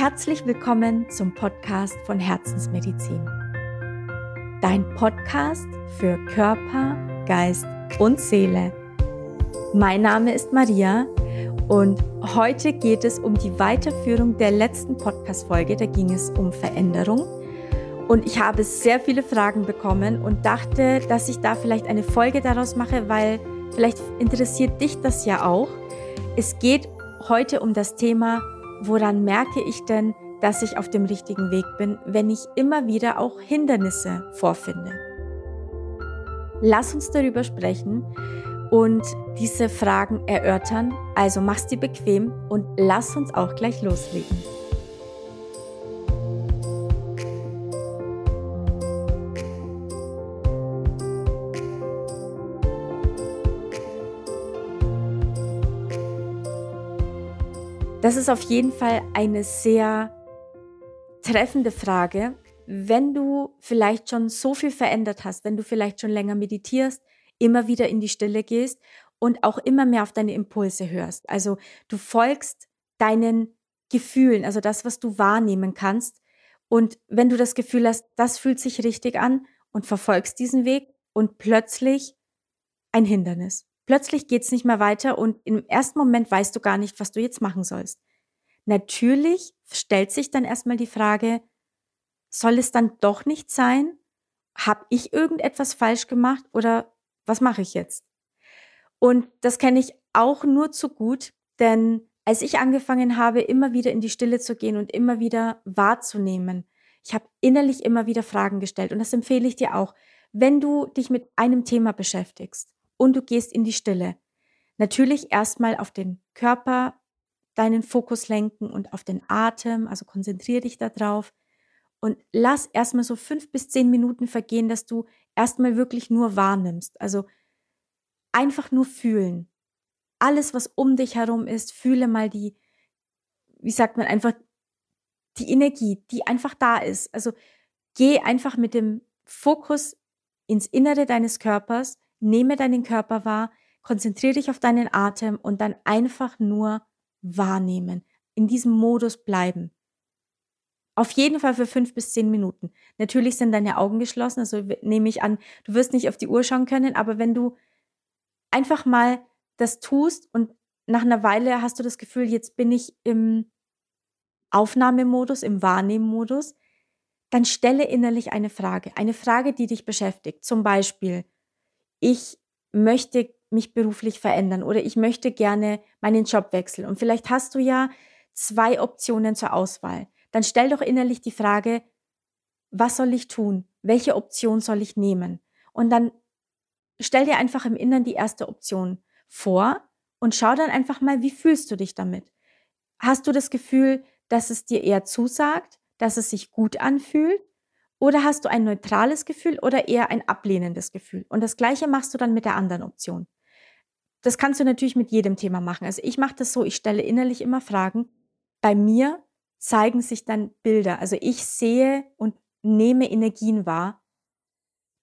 Herzlich willkommen zum Podcast von Herzensmedizin. Dein Podcast für Körper, Geist und Seele. Mein Name ist Maria und heute geht es um die Weiterführung der letzten Podcast-Folge. Da ging es um Veränderung. Und ich habe sehr viele Fragen bekommen und dachte, dass ich da vielleicht eine Folge daraus mache, weil vielleicht interessiert dich das ja auch. Es geht heute um das Thema, woran merke ich denn, dass ich auf dem richtigen Weg bin, wenn ich immer wieder auch Hindernisse vorfinde. Lass uns darüber sprechen und diese Fragen erörtern. Also mach's dir bequem und lass uns auch gleich loslegen. Das ist auf jeden Fall eine sehr treffende Frage. Wenn du vielleicht schon so viel verändert hast, wenn du vielleicht schon länger meditierst, immer wieder in die Stille gehst und auch immer mehr auf deine Impulse hörst. Also du folgst deinen Gefühlen, also das, was du wahrnehmen kannst. Und wenn du das Gefühl hast, das fühlt sich richtig an und verfolgst diesen Weg und plötzlich ein Hindernis. Plötzlich geht's nicht mehr weiter und im ersten Moment weißt du gar nicht, was du jetzt machen sollst. Natürlich stellt sich dann erstmal die Frage, soll es dann doch nicht sein? Hab ich irgendetwas falsch gemacht oder was mache ich jetzt? Und das kenne ich auch nur zu gut, denn als ich angefangen habe, immer wieder in die Stille zu gehen und immer wieder wahrzunehmen, ich habe innerlich immer wieder Fragen gestellt und das empfehle ich dir auch, wenn du dich mit einem Thema beschäftigst und du gehst in die Stille. Natürlich erstmal auf den Körper deinen Fokus lenken und auf den Atem, also konzentriere dich darauf und lass erstmal so fünf bis zehn Minuten vergehen, dass du erstmal wirklich nur wahrnimmst. Also einfach nur fühlen. Alles, was um dich herum ist, fühle mal die, wie sagt man, einfach die Energie, die einfach da ist. Also geh einfach mit dem Fokus ins Innere deines Körpers, nehme deinen Körper wahr, konzentriere dich auf deinen Atem und dann einfach nur wahrnehmen, in diesem Modus bleiben. Auf jeden Fall für fünf bis zehn Minuten. Natürlich sind deine Augen geschlossen, also nehme ich an, du wirst nicht auf die Uhr schauen können, aber wenn du einfach mal das tust und nach einer Weile hast du das Gefühl, jetzt bin ich im Aufnahmemodus, im Wahrnehmmodus, dann stelle innerlich eine Frage, eine Frage, die dich beschäftigt. Zum Beispiel, ich möchte mich beruflich verändern oder ich möchte gerne meinen Job wechseln. Und vielleicht hast du ja zwei Optionen zur Auswahl. Dann stell doch innerlich die Frage, was soll ich tun? Welche Option soll ich nehmen? Und dann stell dir einfach im Innern die erste Option vor und schau dann einfach mal, wie fühlst du dich damit? Hast du das Gefühl, dass es dir eher zusagt, dass es sich gut anfühlt? Oder hast du ein neutrales Gefühl oder eher ein ablehnendes Gefühl? Und das gleiche machst du dann mit der anderen Option. Das kannst du natürlich mit jedem Thema machen. Also ich mache das so, ich stelle innerlich immer Fragen. Bei mir zeigen sich dann Bilder. Also ich sehe und nehme Energien wahr.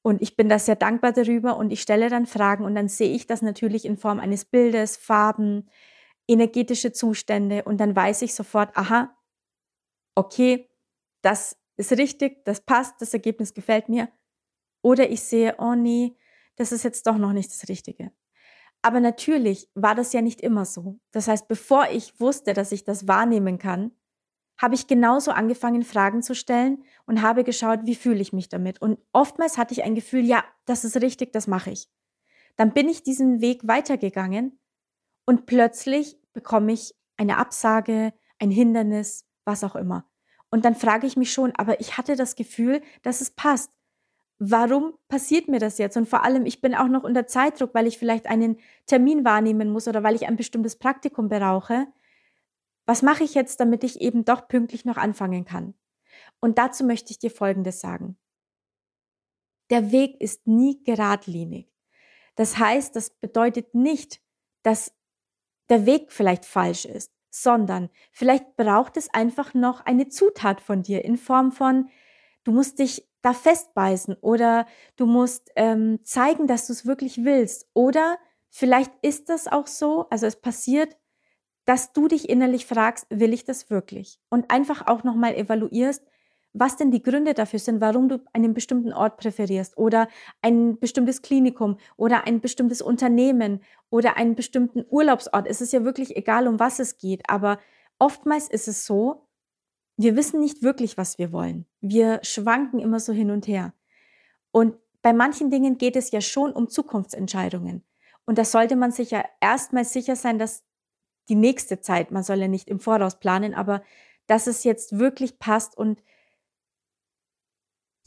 Und ich bin da sehr dankbar darüber und ich stelle dann Fragen und dann sehe ich das natürlich in Form eines Bildes, Farben, energetische Zustände und dann weiß ich sofort, aha, okay, das ist richtig, das passt, das Ergebnis gefällt mir. Oder ich sehe, oh nee, das ist jetzt doch noch nicht das Richtige. Aber natürlich war das ja nicht immer so. Das heißt, bevor ich wusste, dass ich das wahrnehmen kann, habe ich genauso angefangen, Fragen zu stellen und habe geschaut, wie fühle ich mich damit. Und oftmals hatte ich ein Gefühl, ja, das ist richtig, das mache ich. Dann bin ich diesen Weg weitergegangen und plötzlich bekomme ich eine Absage, ein Hindernis, was auch immer. Und dann frage ich mich schon, aber ich hatte das Gefühl, dass es passt. Warum passiert mir das jetzt? Und vor allem, ich bin auch noch unter Zeitdruck, weil ich vielleicht einen Termin wahrnehmen muss oder weil ich ein bestimmtes Praktikum brauche. Was mache ich jetzt, damit ich eben doch pünktlich noch anfangen kann? Und dazu möchte ich dir Folgendes sagen. Der Weg ist nie geradlinig. Das heißt, das bedeutet nicht, dass der Weg vielleicht falsch ist sondern vielleicht braucht es einfach noch eine Zutat von dir in Form von, du musst dich da festbeißen oder du musst ähm, zeigen, dass du es wirklich willst. Oder vielleicht ist das auch so, also es passiert, dass du dich innerlich fragst, will ich das wirklich? Und einfach auch nochmal evaluierst, was denn die Gründe dafür sind, warum du einen bestimmten Ort präferierst oder ein bestimmtes Klinikum oder ein bestimmtes Unternehmen oder einen bestimmten Urlaubsort. Es ist ja wirklich egal, um was es geht, aber oftmals ist es so, wir wissen nicht wirklich, was wir wollen. Wir schwanken immer so hin und her. Und bei manchen Dingen geht es ja schon um Zukunftsentscheidungen. Und da sollte man sich ja erstmal sicher sein, dass die nächste Zeit, man soll ja nicht im Voraus planen, aber dass es jetzt wirklich passt und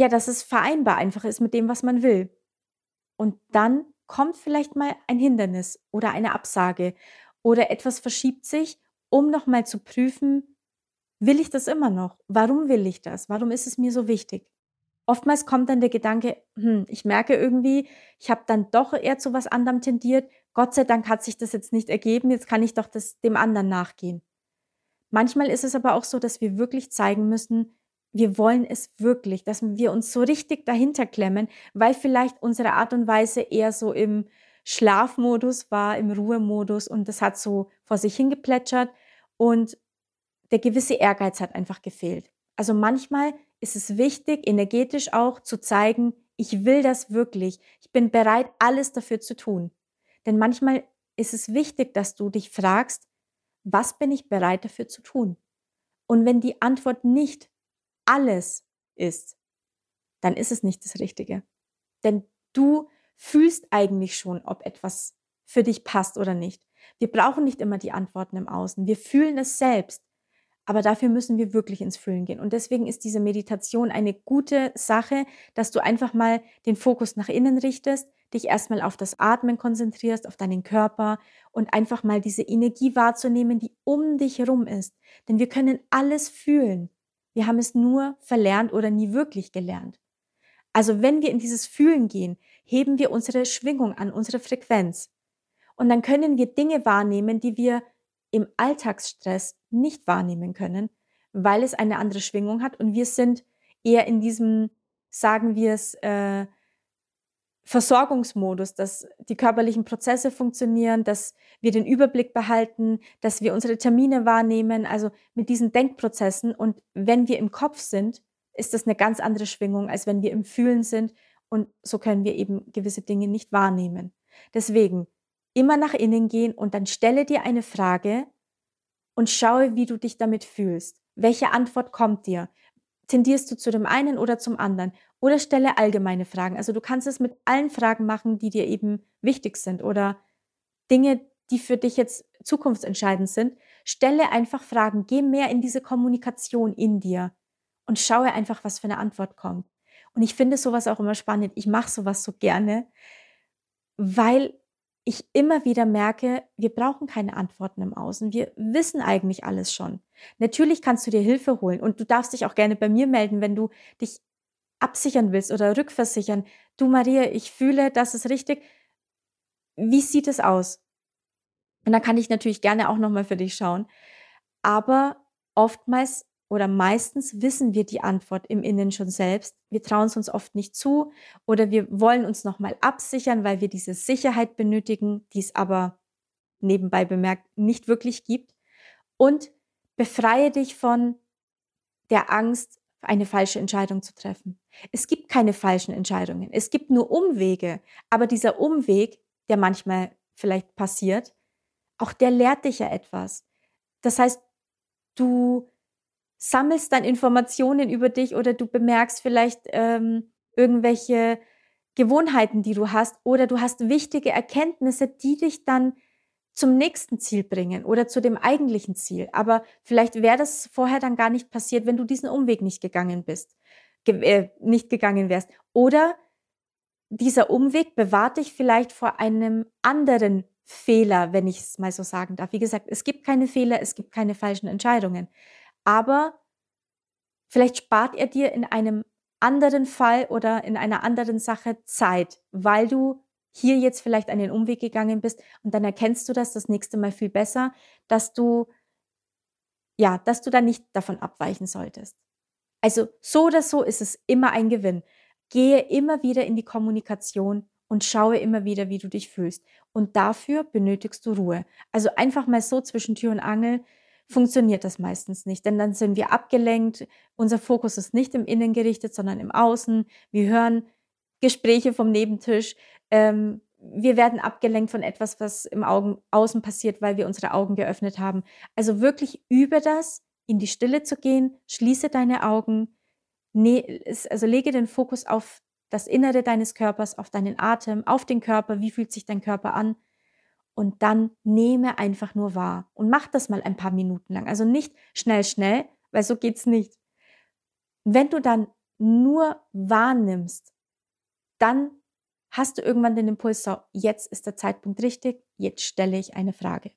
ja, dass es vereinbar einfach ist mit dem, was man will. Und dann kommt vielleicht mal ein Hindernis oder eine Absage oder etwas verschiebt sich, um nochmal zu prüfen, will ich das immer noch? Warum will ich das? Warum ist es mir so wichtig? Oftmals kommt dann der Gedanke, hm, ich merke irgendwie, ich habe dann doch eher zu was anderem tendiert, Gott sei Dank hat sich das jetzt nicht ergeben, jetzt kann ich doch das, dem anderen nachgehen. Manchmal ist es aber auch so, dass wir wirklich zeigen müssen, wir wollen es wirklich, dass wir uns so richtig dahinter klemmen, weil vielleicht unsere Art und Weise eher so im Schlafmodus war, im Ruhemodus und das hat so vor sich hingeplätschert und der gewisse Ehrgeiz hat einfach gefehlt. Also manchmal ist es wichtig, energetisch auch zu zeigen, ich will das wirklich, ich bin bereit, alles dafür zu tun. Denn manchmal ist es wichtig, dass du dich fragst, was bin ich bereit dafür zu tun? Und wenn die Antwort nicht alles ist, dann ist es nicht das Richtige. Denn du fühlst eigentlich schon, ob etwas für dich passt oder nicht. Wir brauchen nicht immer die Antworten im Außen. Wir fühlen es selbst. Aber dafür müssen wir wirklich ins Fühlen gehen. Und deswegen ist diese Meditation eine gute Sache, dass du einfach mal den Fokus nach innen richtest, dich erstmal auf das Atmen konzentrierst, auf deinen Körper und einfach mal diese Energie wahrzunehmen, die um dich herum ist. Denn wir können alles fühlen. Wir haben es nur verlernt oder nie wirklich gelernt. Also wenn wir in dieses Fühlen gehen, heben wir unsere Schwingung an, unsere Frequenz. Und dann können wir Dinge wahrnehmen, die wir im Alltagsstress nicht wahrnehmen können, weil es eine andere Schwingung hat und wir sind eher in diesem, sagen wir es, äh, Versorgungsmodus, dass die körperlichen Prozesse funktionieren, dass wir den Überblick behalten, dass wir unsere Termine wahrnehmen, also mit diesen Denkprozessen. Und wenn wir im Kopf sind, ist das eine ganz andere Schwingung, als wenn wir im Fühlen sind. Und so können wir eben gewisse Dinge nicht wahrnehmen. Deswegen immer nach innen gehen und dann stelle dir eine Frage und schaue, wie du dich damit fühlst. Welche Antwort kommt dir? Tendierst du zu dem einen oder zum anderen? Oder stelle allgemeine Fragen. Also du kannst es mit allen Fragen machen, die dir eben wichtig sind oder Dinge, die für dich jetzt zukunftsentscheidend sind. Stelle einfach Fragen. Geh mehr in diese Kommunikation in dir und schaue einfach, was für eine Antwort kommt. Und ich finde sowas auch immer spannend. Ich mache sowas so gerne, weil ich immer wieder merke, wir brauchen keine Antworten im Außen. Wir wissen eigentlich alles schon. Natürlich kannst du dir Hilfe holen und du darfst dich auch gerne bei mir melden, wenn du dich absichern willst oder rückversichern, du Maria, ich fühle, das ist richtig. Wie sieht es aus? Und dann kann ich natürlich gerne auch nochmal für dich schauen. Aber oftmals oder meistens wissen wir die Antwort im Innen schon selbst. Wir trauen es uns oft nicht zu oder wir wollen uns nochmal absichern, weil wir diese Sicherheit benötigen, die es aber nebenbei bemerkt nicht wirklich gibt. Und befreie dich von der Angst, eine falsche Entscheidung zu treffen. Es gibt keine falschen Entscheidungen. Es gibt nur Umwege. Aber dieser Umweg, der manchmal vielleicht passiert, auch der lehrt dich ja etwas. Das heißt, du sammelst dann Informationen über dich oder du bemerkst vielleicht ähm, irgendwelche Gewohnheiten, die du hast, oder du hast wichtige Erkenntnisse, die dich dann zum nächsten Ziel bringen oder zu dem eigentlichen Ziel. Aber vielleicht wäre das vorher dann gar nicht passiert, wenn du diesen Umweg nicht gegangen bist, ge äh, nicht gegangen wärst. Oder dieser Umweg bewahrt dich vielleicht vor einem anderen Fehler, wenn ich es mal so sagen darf. Wie gesagt, es gibt keine Fehler, es gibt keine falschen Entscheidungen. Aber vielleicht spart er dir in einem anderen Fall oder in einer anderen Sache Zeit, weil du hier jetzt vielleicht einen Umweg gegangen bist und dann erkennst du das das nächste Mal viel besser, dass du ja, dass du da nicht davon abweichen solltest. Also so oder so ist es immer ein Gewinn. Gehe immer wieder in die Kommunikation und schaue immer wieder, wie du dich fühlst. Und dafür benötigst du Ruhe. Also einfach mal so zwischen Tür und Angel funktioniert das meistens nicht, denn dann sind wir abgelenkt. Unser Fokus ist nicht im Innen gerichtet, sondern im Außen. Wir hören Gespräche vom Nebentisch. Ähm, wir werden abgelenkt von etwas, was im Augen, Außen passiert, weil wir unsere Augen geöffnet haben. Also wirklich über das, in die Stille zu gehen, schließe deine Augen, ne, also lege den Fokus auf das Innere deines Körpers, auf deinen Atem, auf den Körper, wie fühlt sich dein Körper an. Und dann nehme einfach nur wahr und mach das mal ein paar Minuten lang. Also nicht schnell, schnell, weil so geht's nicht. Wenn du dann nur wahrnimmst, dann hast du irgendwann den Impuls, so, jetzt ist der Zeitpunkt richtig, jetzt stelle ich eine Frage.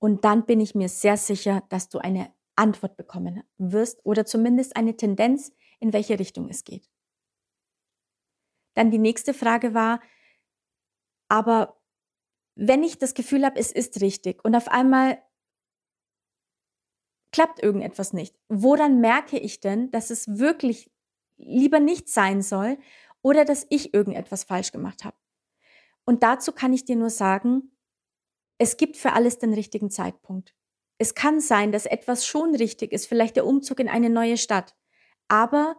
Und dann bin ich mir sehr sicher, dass du eine Antwort bekommen wirst oder zumindest eine Tendenz, in welche Richtung es geht. Dann die nächste Frage war, aber wenn ich das Gefühl habe, es ist richtig und auf einmal klappt irgendetwas nicht, woran merke ich denn, dass es wirklich lieber nicht sein soll oder dass ich irgendetwas falsch gemacht habe? Und dazu kann ich dir nur sagen, es gibt für alles den richtigen Zeitpunkt. Es kann sein, dass etwas schon richtig ist, vielleicht der Umzug in eine neue Stadt. Aber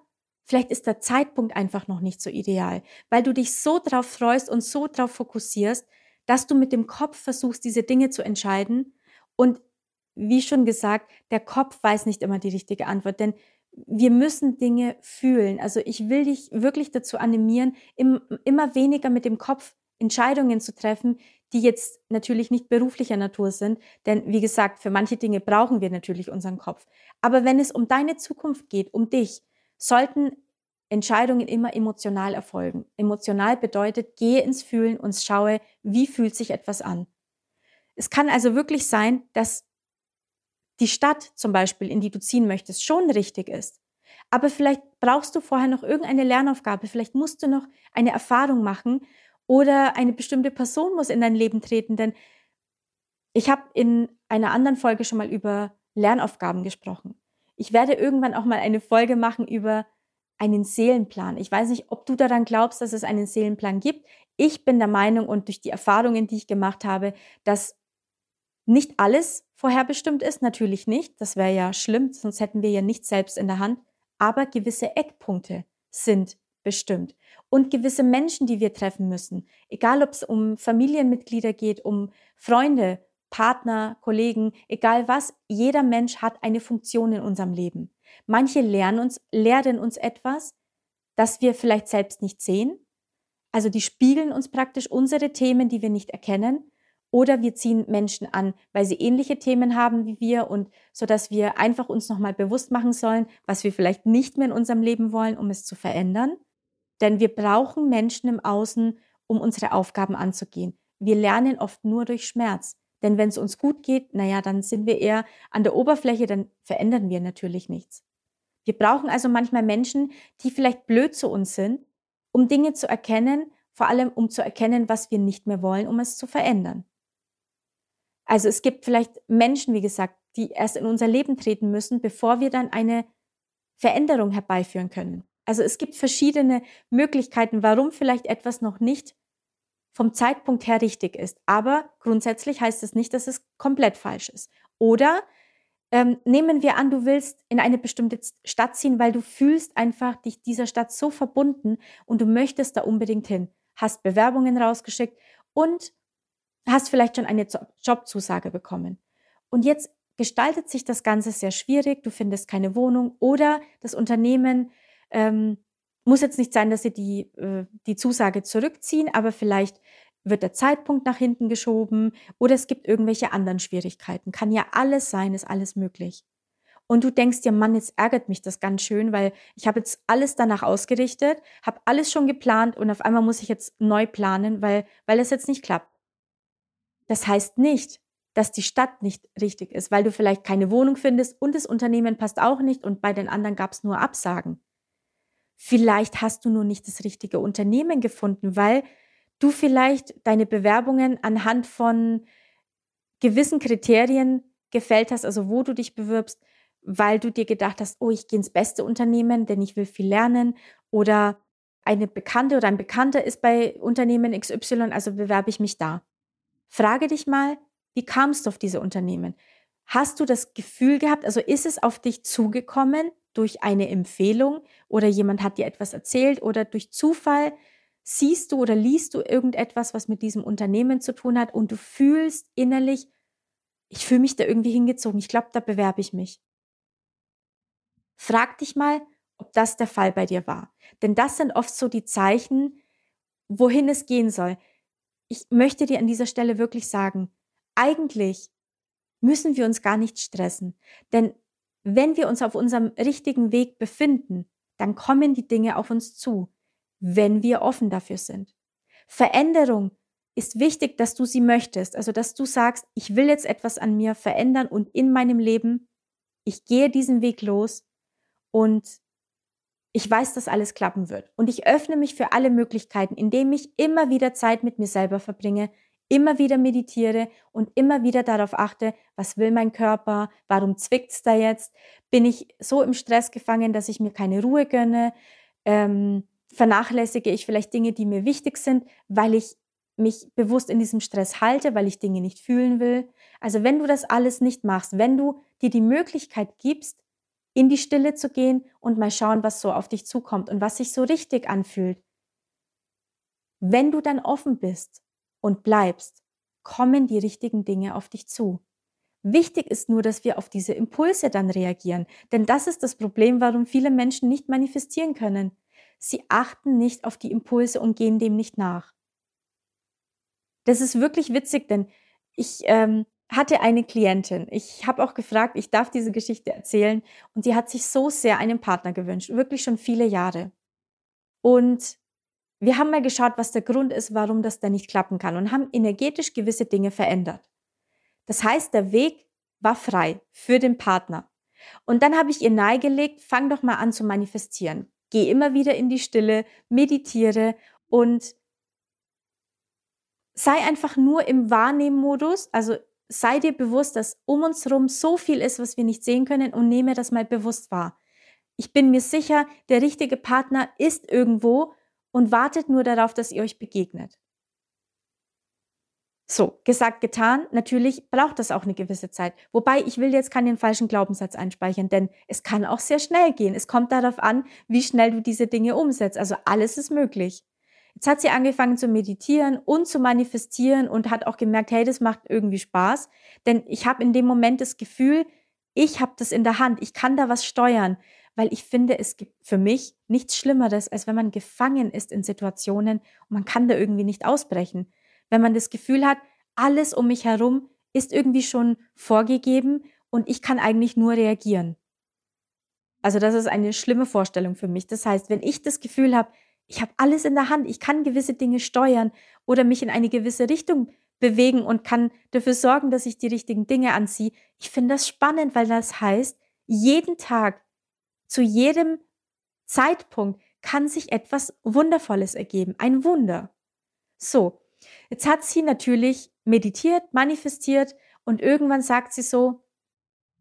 Vielleicht ist der Zeitpunkt einfach noch nicht so ideal, weil du dich so drauf freust und so drauf fokussierst, dass du mit dem Kopf versuchst, diese Dinge zu entscheiden. Und wie schon gesagt, der Kopf weiß nicht immer die richtige Antwort, denn wir müssen Dinge fühlen. Also ich will dich wirklich dazu animieren, immer weniger mit dem Kopf Entscheidungen zu treffen, die jetzt natürlich nicht beruflicher Natur sind. Denn wie gesagt, für manche Dinge brauchen wir natürlich unseren Kopf. Aber wenn es um deine Zukunft geht, um dich, sollten Entscheidungen immer emotional erfolgen. Emotional bedeutet, gehe ins Fühlen und schaue, wie fühlt sich etwas an. Es kann also wirklich sein, dass die Stadt zum Beispiel, in die du ziehen möchtest, schon richtig ist. Aber vielleicht brauchst du vorher noch irgendeine Lernaufgabe, vielleicht musst du noch eine Erfahrung machen oder eine bestimmte Person muss in dein Leben treten, denn ich habe in einer anderen Folge schon mal über Lernaufgaben gesprochen. Ich werde irgendwann auch mal eine Folge machen über einen Seelenplan. Ich weiß nicht, ob du daran glaubst, dass es einen Seelenplan gibt. Ich bin der Meinung und durch die Erfahrungen, die ich gemacht habe, dass nicht alles vorherbestimmt ist, natürlich nicht. Das wäre ja schlimm, sonst hätten wir ja nichts selbst in der Hand. Aber gewisse Eckpunkte sind bestimmt. Und gewisse Menschen, die wir treffen müssen, egal ob es um Familienmitglieder geht, um Freunde, Partner, Kollegen, egal was, jeder Mensch hat eine Funktion in unserem Leben. Manche lernen uns, lehren uns etwas, das wir vielleicht selbst nicht sehen. Also die spiegeln uns praktisch unsere Themen, die wir nicht erkennen. Oder wir ziehen Menschen an, weil sie ähnliche Themen haben wie wir und so dass wir einfach uns nochmal bewusst machen sollen, was wir vielleicht nicht mehr in unserem Leben wollen, um es zu verändern. Denn wir brauchen Menschen im Außen, um unsere Aufgaben anzugehen. Wir lernen oft nur durch Schmerz. Denn wenn es uns gut geht, naja, dann sind wir eher an der Oberfläche, dann verändern wir natürlich nichts. Wir brauchen also manchmal Menschen, die vielleicht blöd zu uns sind, um Dinge zu erkennen, vor allem um zu erkennen, was wir nicht mehr wollen, um es zu verändern. Also es gibt vielleicht Menschen, wie gesagt, die erst in unser Leben treten müssen, bevor wir dann eine Veränderung herbeiführen können. Also es gibt verschiedene Möglichkeiten, warum vielleicht etwas noch nicht vom Zeitpunkt her richtig ist. Aber grundsätzlich heißt es nicht, dass es komplett falsch ist. Oder ähm, nehmen wir an, du willst in eine bestimmte Stadt ziehen, weil du fühlst einfach dich dieser Stadt so verbunden und du möchtest da unbedingt hin. Hast Bewerbungen rausgeschickt und hast vielleicht schon eine Jobzusage bekommen. Und jetzt gestaltet sich das Ganze sehr schwierig. Du findest keine Wohnung oder das Unternehmen ähm, muss jetzt nicht sein, dass sie die, äh, die Zusage zurückziehen, aber vielleicht wird der Zeitpunkt nach hinten geschoben oder es gibt irgendwelche anderen Schwierigkeiten. Kann ja alles sein, ist alles möglich. Und du denkst dir, Mann, jetzt ärgert mich das ganz schön, weil ich habe jetzt alles danach ausgerichtet, habe alles schon geplant und auf einmal muss ich jetzt neu planen, weil, weil es jetzt nicht klappt. Das heißt nicht, dass die Stadt nicht richtig ist, weil du vielleicht keine Wohnung findest und das Unternehmen passt auch nicht und bei den anderen gab es nur Absagen. Vielleicht hast du nur nicht das richtige Unternehmen gefunden, weil du vielleicht deine Bewerbungen anhand von gewissen Kriterien gefällt hast, also wo du dich bewirbst, weil du dir gedacht hast, oh, ich gehe ins beste Unternehmen, denn ich will viel lernen oder eine Bekannte oder ein Bekannter ist bei Unternehmen XY, also bewerbe ich mich da. Frage dich mal, wie kamst du auf diese Unternehmen? Hast du das Gefühl gehabt, also ist es auf dich zugekommen durch eine Empfehlung oder jemand hat dir etwas erzählt oder durch Zufall siehst du oder liest du irgendetwas, was mit diesem Unternehmen zu tun hat und du fühlst innerlich, ich fühle mich da irgendwie hingezogen, ich glaube, da bewerbe ich mich. Frag dich mal, ob das der Fall bei dir war. Denn das sind oft so die Zeichen, wohin es gehen soll. Ich möchte dir an dieser Stelle wirklich sagen, eigentlich müssen wir uns gar nicht stressen. Denn wenn wir uns auf unserem richtigen Weg befinden, dann kommen die Dinge auf uns zu, wenn wir offen dafür sind. Veränderung ist wichtig, dass du sie möchtest, also dass du sagst, ich will jetzt etwas an mir verändern und in meinem Leben, ich gehe diesen Weg los und ich weiß, dass alles klappen wird. Und ich öffne mich für alle Möglichkeiten, indem ich immer wieder Zeit mit mir selber verbringe, immer wieder meditiere und immer wieder darauf achte, was will mein Körper, warum zwickt's da jetzt, bin ich so im Stress gefangen, dass ich mir keine Ruhe gönne, ähm, vernachlässige ich vielleicht Dinge, die mir wichtig sind, weil ich mich bewusst in diesem Stress halte, weil ich Dinge nicht fühlen will. Also wenn du das alles nicht machst, wenn du dir die Möglichkeit gibst, in die Stille zu gehen und mal schauen, was so auf dich zukommt und was sich so richtig anfühlt. Wenn du dann offen bist und bleibst, kommen die richtigen Dinge auf dich zu. Wichtig ist nur, dass wir auf diese Impulse dann reagieren, denn das ist das Problem, warum viele Menschen nicht manifestieren können. Sie achten nicht auf die Impulse und gehen dem nicht nach. Das ist wirklich witzig, denn ich ähm, hatte eine Klientin. Ich habe auch gefragt, ich darf diese Geschichte erzählen und sie hat sich so sehr einen Partner gewünscht, wirklich schon viele Jahre. Und wir haben mal geschaut, was der Grund ist, warum das da nicht klappen kann und haben energetisch gewisse Dinge verändert. Das heißt, der Weg war frei für den Partner. Und dann habe ich ihr nahegelegt, fang doch mal an zu manifestieren. Geh immer wieder in die Stille, meditiere und sei einfach nur im Wahrnehmmodus, also sei dir bewusst, dass um uns herum so viel ist, was wir nicht sehen können und nehme das mal bewusst wahr. Ich bin mir sicher, der richtige Partner ist irgendwo und wartet nur darauf, dass ihr euch begegnet. So, gesagt, getan. Natürlich braucht das auch eine gewisse Zeit. Wobei ich will jetzt keinen falschen Glaubenssatz einspeichern, denn es kann auch sehr schnell gehen. Es kommt darauf an, wie schnell du diese Dinge umsetzt. Also alles ist möglich. Jetzt hat sie angefangen zu meditieren und zu manifestieren und hat auch gemerkt, hey, das macht irgendwie Spaß. Denn ich habe in dem Moment das Gefühl, ich habe das in der Hand, ich kann da was steuern weil ich finde, es gibt für mich nichts Schlimmeres, als wenn man gefangen ist in Situationen und man kann da irgendwie nicht ausbrechen. Wenn man das Gefühl hat, alles um mich herum ist irgendwie schon vorgegeben und ich kann eigentlich nur reagieren. Also das ist eine schlimme Vorstellung für mich. Das heißt, wenn ich das Gefühl habe, ich habe alles in der Hand, ich kann gewisse Dinge steuern oder mich in eine gewisse Richtung bewegen und kann dafür sorgen, dass ich die richtigen Dinge anziehe. Ich finde das spannend, weil das heißt, jeden Tag zu jedem Zeitpunkt kann sich etwas Wundervolles ergeben, ein Wunder. So, jetzt hat sie natürlich meditiert, manifestiert und irgendwann sagt sie so,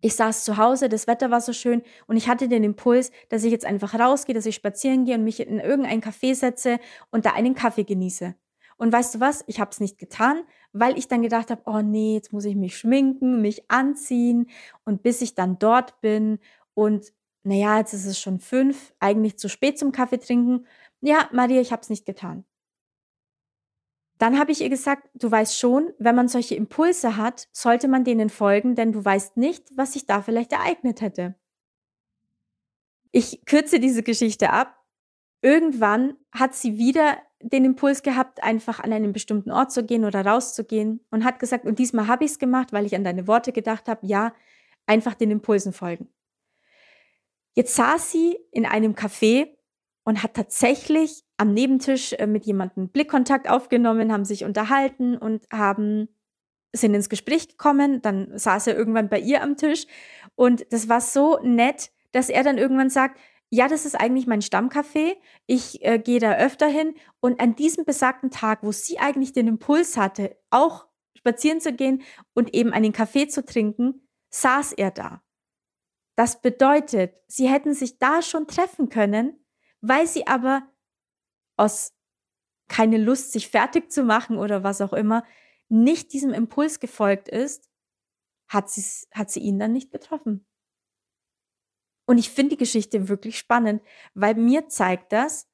ich saß zu Hause, das Wetter war so schön und ich hatte den Impuls, dass ich jetzt einfach rausgehe, dass ich spazieren gehe und mich in irgendein Café setze und da einen Kaffee genieße. Und weißt du was? Ich habe es nicht getan, weil ich dann gedacht habe, oh nee, jetzt muss ich mich schminken, mich anziehen und bis ich dann dort bin und naja, jetzt ist es schon fünf, eigentlich zu spät zum Kaffee trinken. Ja, Maria, ich habe es nicht getan. Dann habe ich ihr gesagt, du weißt schon, wenn man solche Impulse hat, sollte man denen folgen, denn du weißt nicht, was sich da vielleicht ereignet hätte. Ich kürze diese Geschichte ab. Irgendwann hat sie wieder den Impuls gehabt, einfach an einen bestimmten Ort zu gehen oder rauszugehen und hat gesagt, und diesmal habe ich es gemacht, weil ich an deine Worte gedacht habe, ja, einfach den Impulsen folgen. Jetzt saß sie in einem Café und hat tatsächlich am Nebentisch äh, mit jemandem Blickkontakt aufgenommen, haben sich unterhalten und haben sind ins Gespräch gekommen. Dann saß er irgendwann bei ihr am Tisch und das war so nett, dass er dann irgendwann sagt, ja, das ist eigentlich mein Stammcafé. Ich äh, gehe da öfter hin und an diesem besagten Tag, wo sie eigentlich den Impuls hatte, auch spazieren zu gehen und eben einen Kaffee zu trinken, saß er da. Das bedeutet, sie hätten sich da schon treffen können, weil sie aber aus keine Lust, sich fertig zu machen oder was auch immer, nicht diesem Impuls gefolgt ist, hat, hat sie ihn dann nicht betroffen. Und ich finde die Geschichte wirklich spannend, weil mir zeigt das,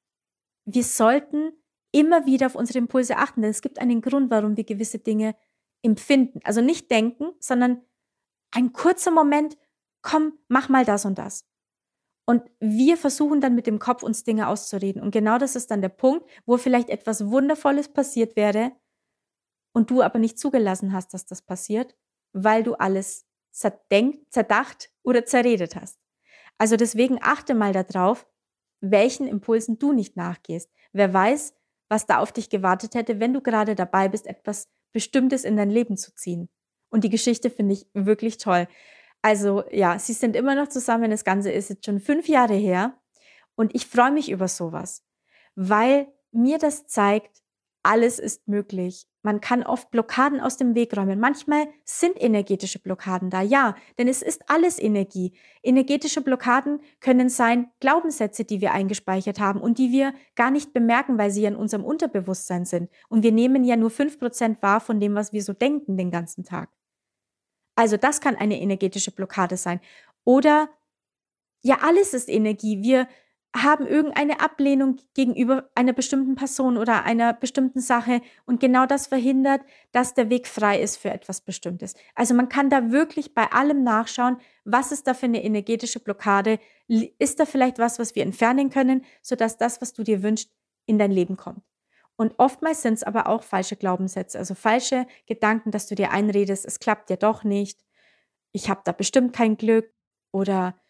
wir sollten immer wieder auf unsere Impulse achten, denn es gibt einen Grund, warum wir gewisse Dinge empfinden. Also nicht denken, sondern ein kurzer Moment, komm, mach mal das und das. Und wir versuchen dann mit dem Kopf uns Dinge auszureden. Und genau das ist dann der Punkt, wo vielleicht etwas Wundervolles passiert wäre und du aber nicht zugelassen hast, dass das passiert, weil du alles zerdenkt, zerdacht oder zerredet hast. Also deswegen achte mal darauf, welchen Impulsen du nicht nachgehst. Wer weiß, was da auf dich gewartet hätte, wenn du gerade dabei bist, etwas Bestimmtes in dein Leben zu ziehen. Und die Geschichte finde ich wirklich toll. Also ja, sie sind immer noch zusammen. Das Ganze ist jetzt schon fünf Jahre her. Und ich freue mich über sowas, weil mir das zeigt, alles ist möglich. Man kann oft Blockaden aus dem Weg räumen. Manchmal sind energetische Blockaden da, ja, denn es ist alles Energie. Energetische Blockaden können sein Glaubenssätze, die wir eingespeichert haben und die wir gar nicht bemerken, weil sie ja in unserem Unterbewusstsein sind. Und wir nehmen ja nur fünf Prozent wahr von dem, was wir so denken den ganzen Tag. Also das kann eine energetische Blockade sein. Oder ja, alles ist Energie. Wir haben irgendeine Ablehnung gegenüber einer bestimmten Person oder einer bestimmten Sache und genau das verhindert, dass der Weg frei ist für etwas Bestimmtes. Also man kann da wirklich bei allem nachschauen, was ist da für eine energetische Blockade? Ist da vielleicht was, was wir entfernen können, sodass das, was du dir wünschst, in dein Leben kommt? Und oftmals sind es aber auch falsche Glaubenssätze, also falsche Gedanken, dass du dir einredest, es klappt ja doch nicht, ich habe da bestimmt kein Glück oder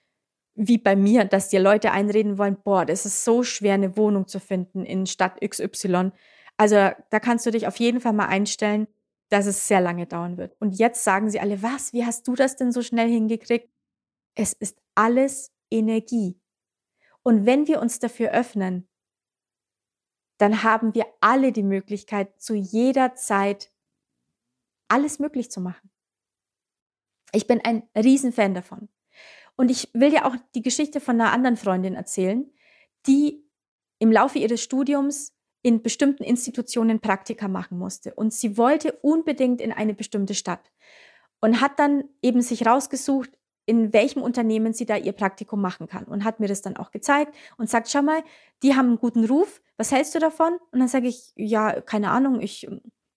wie bei mir, dass dir Leute einreden wollen, boah, das ist so schwer, eine Wohnung zu finden in Stadt XY. Also da kannst du dich auf jeden Fall mal einstellen, dass es sehr lange dauern wird. Und jetzt sagen sie alle, was, wie hast du das denn so schnell hingekriegt? Es ist alles Energie. Und wenn wir uns dafür öffnen, dann haben wir alle die Möglichkeit, zu jeder Zeit alles möglich zu machen. Ich bin ein Riesenfan davon. Und ich will dir auch die Geschichte von einer anderen Freundin erzählen, die im Laufe ihres Studiums in bestimmten Institutionen Praktika machen musste. Und sie wollte unbedingt in eine bestimmte Stadt und hat dann eben sich rausgesucht, in welchem Unternehmen sie da ihr Praktikum machen kann und hat mir das dann auch gezeigt und sagt, schau mal, die haben einen guten Ruf, was hältst du davon? Und dann sage ich, ja, keine Ahnung, ich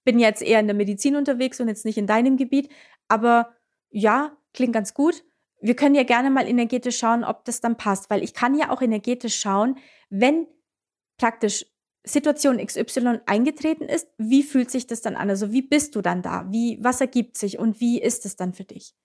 bin jetzt eher in der Medizin unterwegs und jetzt nicht in deinem Gebiet, aber ja, klingt ganz gut. Wir können ja gerne mal energetisch schauen, ob das dann passt, weil ich kann ja auch energetisch schauen, wenn praktisch Situation XY eingetreten ist, wie fühlt sich das dann an? Also wie bist du dann da? Wie, was ergibt sich und wie ist es dann für dich?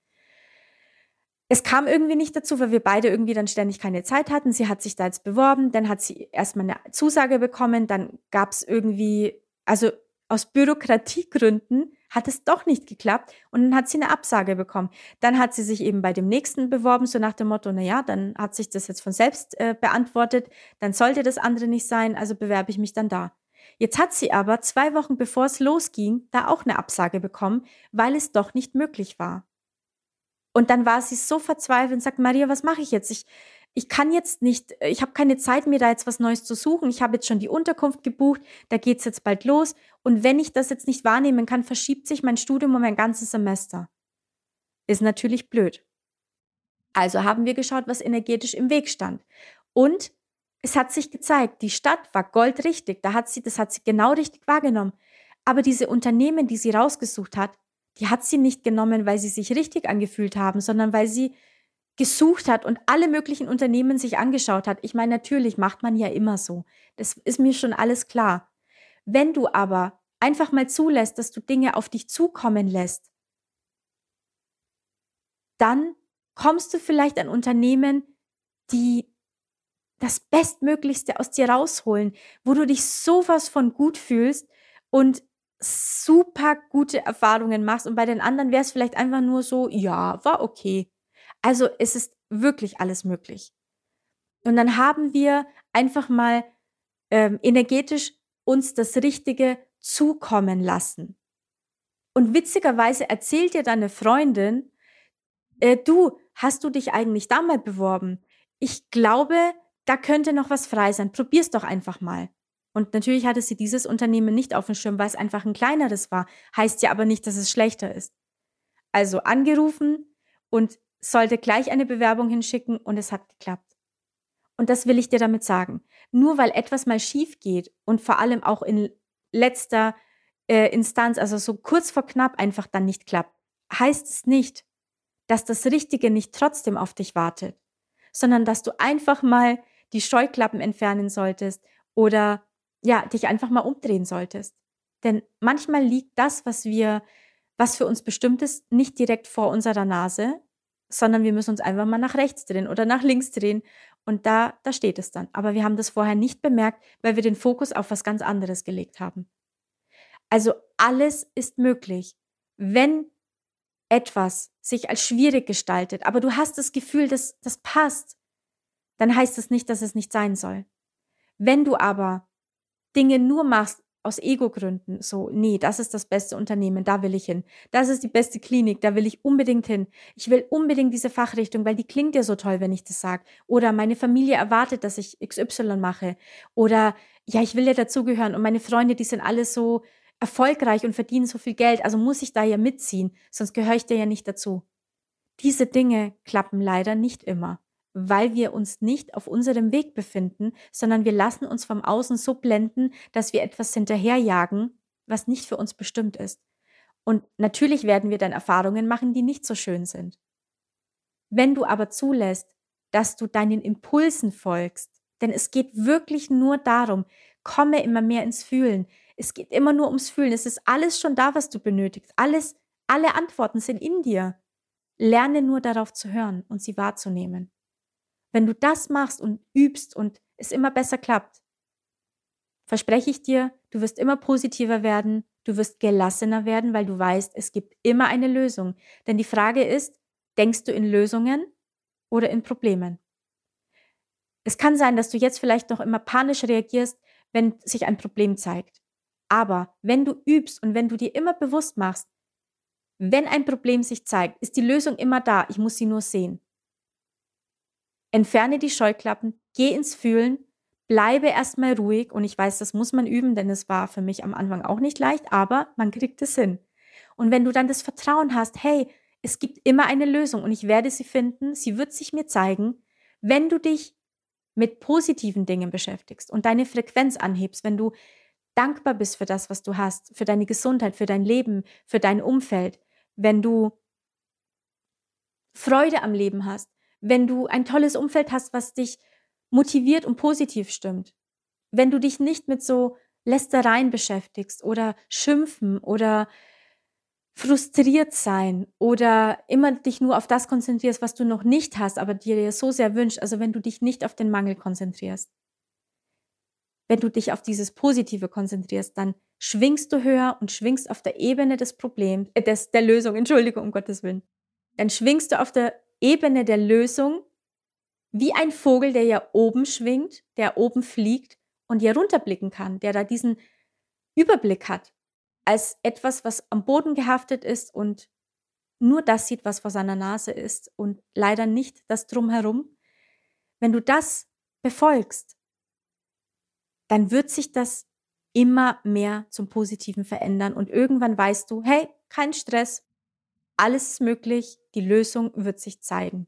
Es kam irgendwie nicht dazu, weil wir beide irgendwie dann ständig keine Zeit hatten. Sie hat sich da jetzt beworben, dann hat sie erstmal eine Zusage bekommen, dann gab es irgendwie, also aus Bürokratiegründen hat es doch nicht geklappt und dann hat sie eine Absage bekommen. Dann hat sie sich eben bei dem nächsten beworben, so nach dem Motto, na ja, dann hat sich das jetzt von selbst äh, beantwortet, dann sollte das andere nicht sein, also bewerbe ich mich dann da. Jetzt hat sie aber zwei Wochen bevor es losging, da auch eine Absage bekommen, weil es doch nicht möglich war. Und dann war sie so verzweifelt und sagt, Maria, was mache ich jetzt? Ich, ich kann jetzt nicht, ich habe keine Zeit, mir da jetzt was Neues zu suchen. Ich habe jetzt schon die Unterkunft gebucht, da geht's jetzt bald los. Und wenn ich das jetzt nicht wahrnehmen kann, verschiebt sich mein Studium um ein ganzes Semester. Ist natürlich blöd. Also haben wir geschaut, was energetisch im Weg stand. Und es hat sich gezeigt, die Stadt war goldrichtig. Da hat sie, das hat sie genau richtig wahrgenommen. Aber diese Unternehmen, die sie rausgesucht hat, die hat sie nicht genommen, weil sie sich richtig angefühlt haben, sondern weil sie gesucht hat und alle möglichen Unternehmen sich angeschaut hat. Ich meine, natürlich macht man ja immer so. Das ist mir schon alles klar. Wenn du aber einfach mal zulässt, dass du Dinge auf dich zukommen lässt, dann kommst du vielleicht an Unternehmen, die das Bestmöglichste aus dir rausholen, wo du dich sowas von gut fühlst und super gute Erfahrungen machst und bei den anderen wäre es vielleicht einfach nur so, ja, war okay. Also es ist wirklich alles möglich. Und dann haben wir einfach mal ähm, energetisch uns das Richtige zukommen lassen. Und witzigerweise erzählt dir deine Freundin, äh, du, hast du dich eigentlich da mal beworben? Ich glaube, da könnte noch was frei sein. Probier's doch einfach mal. Und natürlich hatte sie dieses Unternehmen nicht auf dem Schirm, weil es einfach ein kleineres war. Heißt ja aber nicht, dass es schlechter ist. Also angerufen und sollte gleich eine Bewerbung hinschicken und es hat geklappt. Und das will ich dir damit sagen. Nur weil etwas mal schief geht und vor allem auch in letzter äh, Instanz, also so kurz vor knapp einfach dann nicht klappt, heißt es nicht, dass das Richtige nicht trotzdem auf dich wartet, sondern dass du einfach mal die Scheuklappen entfernen solltest oder ja, dich einfach mal umdrehen solltest. Denn manchmal liegt das, was wir, was für uns bestimmt ist, nicht direkt vor unserer Nase, sondern wir müssen uns einfach mal nach rechts drehen oder nach links drehen und da, da steht es dann. Aber wir haben das vorher nicht bemerkt, weil wir den Fokus auf was ganz anderes gelegt haben. Also alles ist möglich, wenn etwas sich als schwierig gestaltet, aber du hast das Gefühl, dass das passt, dann heißt es nicht, dass es nicht sein soll. Wenn du aber Dinge nur machst aus Ego-Gründen, so, nee, das ist das beste Unternehmen, da will ich hin. Das ist die beste Klinik, da will ich unbedingt hin. Ich will unbedingt diese Fachrichtung, weil die klingt ja so toll, wenn ich das sage. Oder meine Familie erwartet, dass ich XY mache. Oder ja, ich will ja dazugehören und meine Freunde, die sind alle so erfolgreich und verdienen so viel Geld, also muss ich da ja mitziehen, sonst gehöre ich dir ja nicht dazu. Diese Dinge klappen leider nicht immer weil wir uns nicht auf unserem Weg befinden, sondern wir lassen uns vom Außen so blenden, dass wir etwas hinterherjagen, was nicht für uns bestimmt ist. Und natürlich werden wir dann Erfahrungen machen, die nicht so schön sind. Wenn du aber zulässt, dass du deinen Impulsen folgst, denn es geht wirklich nur darum, komme immer mehr ins Fühlen. Es geht immer nur ums Fühlen. Es ist alles schon da, was du benötigst. Alles, alle Antworten sind in dir. Lerne nur darauf zu hören und sie wahrzunehmen. Wenn du das machst und übst und es immer besser klappt, verspreche ich dir, du wirst immer positiver werden, du wirst gelassener werden, weil du weißt, es gibt immer eine Lösung. Denn die Frage ist, denkst du in Lösungen oder in Problemen? Es kann sein, dass du jetzt vielleicht noch immer panisch reagierst, wenn sich ein Problem zeigt. Aber wenn du übst und wenn du dir immer bewusst machst, wenn ein Problem sich zeigt, ist die Lösung immer da, ich muss sie nur sehen. Entferne die Scheuklappen, geh ins Fühlen, bleibe erstmal ruhig und ich weiß, das muss man üben, denn es war für mich am Anfang auch nicht leicht, aber man kriegt es hin. Und wenn du dann das Vertrauen hast, hey, es gibt immer eine Lösung und ich werde sie finden, sie wird sich mir zeigen, wenn du dich mit positiven Dingen beschäftigst und deine Frequenz anhebst, wenn du dankbar bist für das, was du hast, für deine Gesundheit, für dein Leben, für dein Umfeld, wenn du Freude am Leben hast, wenn du ein tolles Umfeld hast, was dich motiviert und positiv stimmt, wenn du dich nicht mit so Lästereien beschäftigst oder schimpfen oder frustriert sein oder immer dich nur auf das konzentrierst, was du noch nicht hast, aber dir so sehr wünscht, also wenn du dich nicht auf den Mangel konzentrierst. Wenn du dich auf dieses Positive konzentrierst, dann schwingst du höher und schwingst auf der Ebene des Problems, äh, des, der Lösung, Entschuldigung, um Gottes Willen. Dann schwingst du auf der Ebene der Lösung, wie ein Vogel, der ja oben schwingt, der oben fliegt und ja runterblicken kann, der da diesen Überblick hat, als etwas, was am Boden gehaftet ist und nur das sieht, was vor seiner Nase ist und leider nicht das drumherum. Wenn du das befolgst, dann wird sich das immer mehr zum Positiven verändern und irgendwann weißt du, hey, kein Stress, alles ist möglich, die Lösung wird sich zeigen.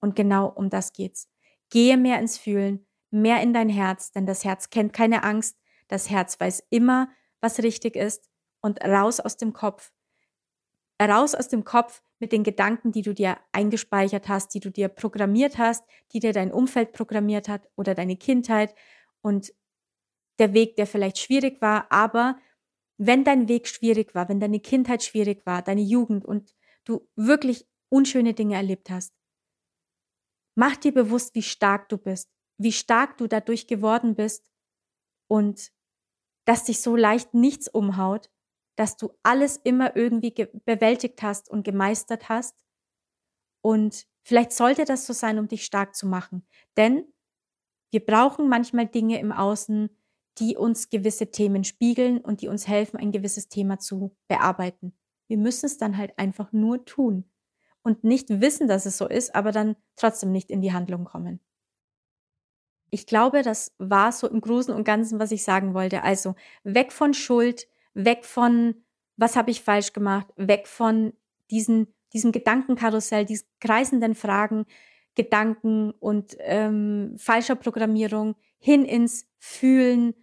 Und genau um das geht's. Gehe mehr ins Fühlen, mehr in dein Herz, denn das Herz kennt keine Angst, das Herz weiß immer, was richtig ist und raus aus dem Kopf. Raus aus dem Kopf mit den Gedanken, die du dir eingespeichert hast, die du dir programmiert hast, die dir dein Umfeld programmiert hat oder deine Kindheit und der Weg, der vielleicht schwierig war, aber wenn dein Weg schwierig war, wenn deine Kindheit schwierig war, deine Jugend und du wirklich unschöne Dinge erlebt hast, mach dir bewusst, wie stark du bist, wie stark du dadurch geworden bist und dass dich so leicht nichts umhaut, dass du alles immer irgendwie bewältigt hast und gemeistert hast. Und vielleicht sollte das so sein, um dich stark zu machen. Denn wir brauchen manchmal Dinge im Außen, die uns gewisse Themen spiegeln und die uns helfen, ein gewisses Thema zu bearbeiten. Wir müssen es dann halt einfach nur tun und nicht wissen, dass es so ist, aber dann trotzdem nicht in die Handlung kommen. Ich glaube, das war so im Großen und Ganzen, was ich sagen wollte. Also weg von Schuld, weg von, was habe ich falsch gemacht, weg von diesen, diesem Gedankenkarussell, diesen kreisenden Fragen, Gedanken und ähm, falscher Programmierung hin ins Fühlen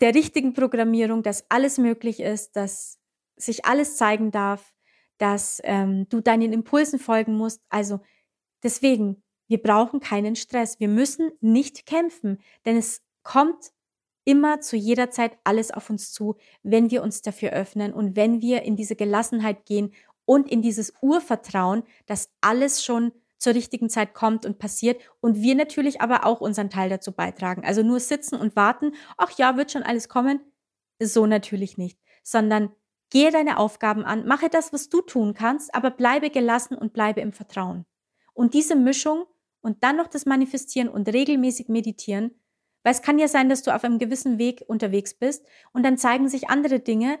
der richtigen Programmierung, dass alles möglich ist, dass sich alles zeigen darf, dass ähm, du deinen Impulsen folgen musst. Also deswegen, wir brauchen keinen Stress. Wir müssen nicht kämpfen, denn es kommt immer zu jeder Zeit alles auf uns zu, wenn wir uns dafür öffnen und wenn wir in diese Gelassenheit gehen und in dieses Urvertrauen, dass alles schon zur richtigen Zeit kommt und passiert und wir natürlich aber auch unseren Teil dazu beitragen. Also nur sitzen und warten, ach ja, wird schon alles kommen, so natürlich nicht, sondern gehe deine Aufgaben an, mache das, was du tun kannst, aber bleibe gelassen und bleibe im Vertrauen. Und diese Mischung und dann noch das Manifestieren und regelmäßig meditieren, weil es kann ja sein, dass du auf einem gewissen Weg unterwegs bist und dann zeigen sich andere Dinge,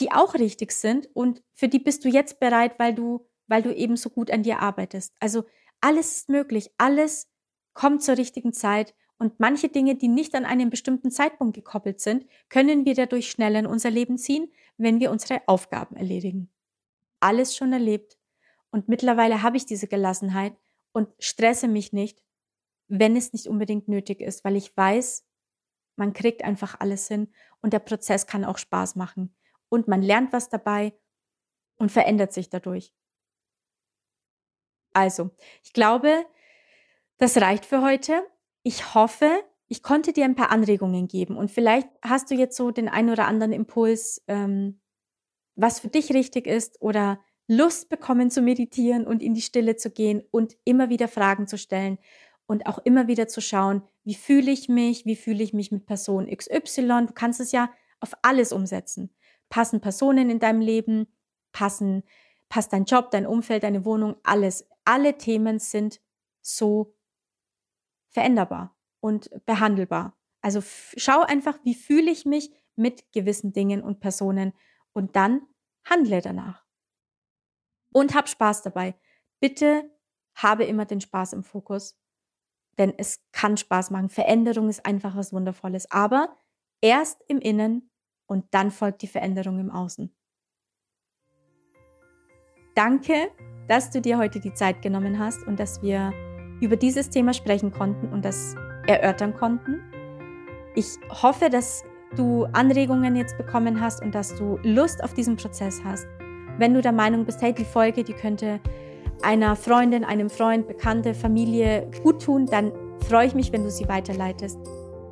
die auch richtig sind und für die bist du jetzt bereit, weil du weil du eben so gut an dir arbeitest. Also alles ist möglich, alles kommt zur richtigen Zeit und manche Dinge, die nicht an einen bestimmten Zeitpunkt gekoppelt sind, können wir dadurch schneller in unser Leben ziehen, wenn wir unsere Aufgaben erledigen. Alles schon erlebt und mittlerweile habe ich diese Gelassenheit und stresse mich nicht, wenn es nicht unbedingt nötig ist, weil ich weiß, man kriegt einfach alles hin und der Prozess kann auch Spaß machen und man lernt was dabei und verändert sich dadurch. Also, ich glaube, das reicht für heute. Ich hoffe, ich konnte dir ein paar Anregungen geben und vielleicht hast du jetzt so den ein oder anderen Impuls, ähm, was für dich richtig ist oder Lust bekommen zu meditieren und in die Stille zu gehen und immer wieder Fragen zu stellen und auch immer wieder zu schauen, wie fühle ich mich, wie fühle ich mich mit Person XY. Du kannst es ja auf alles umsetzen. Passen Personen in deinem Leben, passen, passt dein Job, dein Umfeld, deine Wohnung, alles alle Themen sind so veränderbar und behandelbar. Also schau einfach, wie fühle ich mich mit gewissen Dingen und Personen und dann handle danach. Und hab Spaß dabei. Bitte habe immer den Spaß im Fokus, denn es kann Spaß machen. Veränderung ist einfach was Wundervolles, aber erst im Innen und dann folgt die Veränderung im Außen. Danke dass du dir heute die Zeit genommen hast und dass wir über dieses Thema sprechen konnten und das erörtern konnten. Ich hoffe, dass du Anregungen jetzt bekommen hast und dass du Lust auf diesen Prozess hast. Wenn du der Meinung bist, hey, die Folge, die könnte einer Freundin, einem Freund, Bekannte, Familie gut tun, dann freue ich mich, wenn du sie weiterleitest.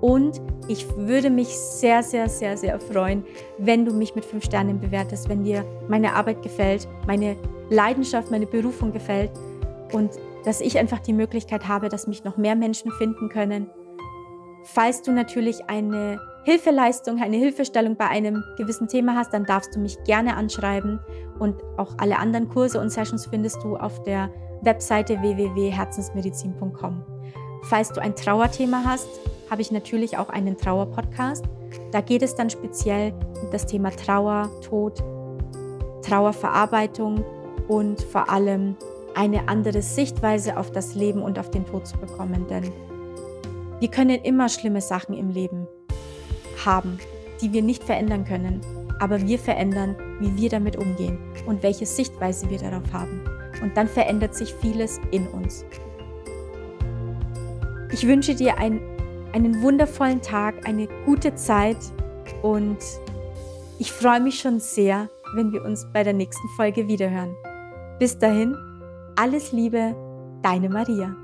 Und ich würde mich sehr, sehr, sehr, sehr freuen, wenn du mich mit fünf Sternen bewertest, wenn dir meine Arbeit gefällt, meine Leidenschaft, meine Berufung gefällt und dass ich einfach die Möglichkeit habe, dass mich noch mehr Menschen finden können. Falls du natürlich eine Hilfeleistung, eine Hilfestellung bei einem gewissen Thema hast, dann darfst du mich gerne anschreiben und auch alle anderen Kurse und Sessions findest du auf der Webseite www.herzensmedizin.com. Falls du ein Trauerthema hast, habe ich natürlich auch einen Trauer-Podcast. Da geht es dann speziell um das Thema Trauer, Tod, Trauerverarbeitung und vor allem eine andere Sichtweise auf das Leben und auf den Tod zu bekommen. Denn wir können immer schlimme Sachen im Leben haben, die wir nicht verändern können. Aber wir verändern, wie wir damit umgehen und welche Sichtweise wir darauf haben. Und dann verändert sich vieles in uns. Ich wünsche dir ein einen wundervollen Tag, eine gute Zeit und ich freue mich schon sehr, wenn wir uns bei der nächsten Folge wiederhören. Bis dahin, alles Liebe, deine Maria.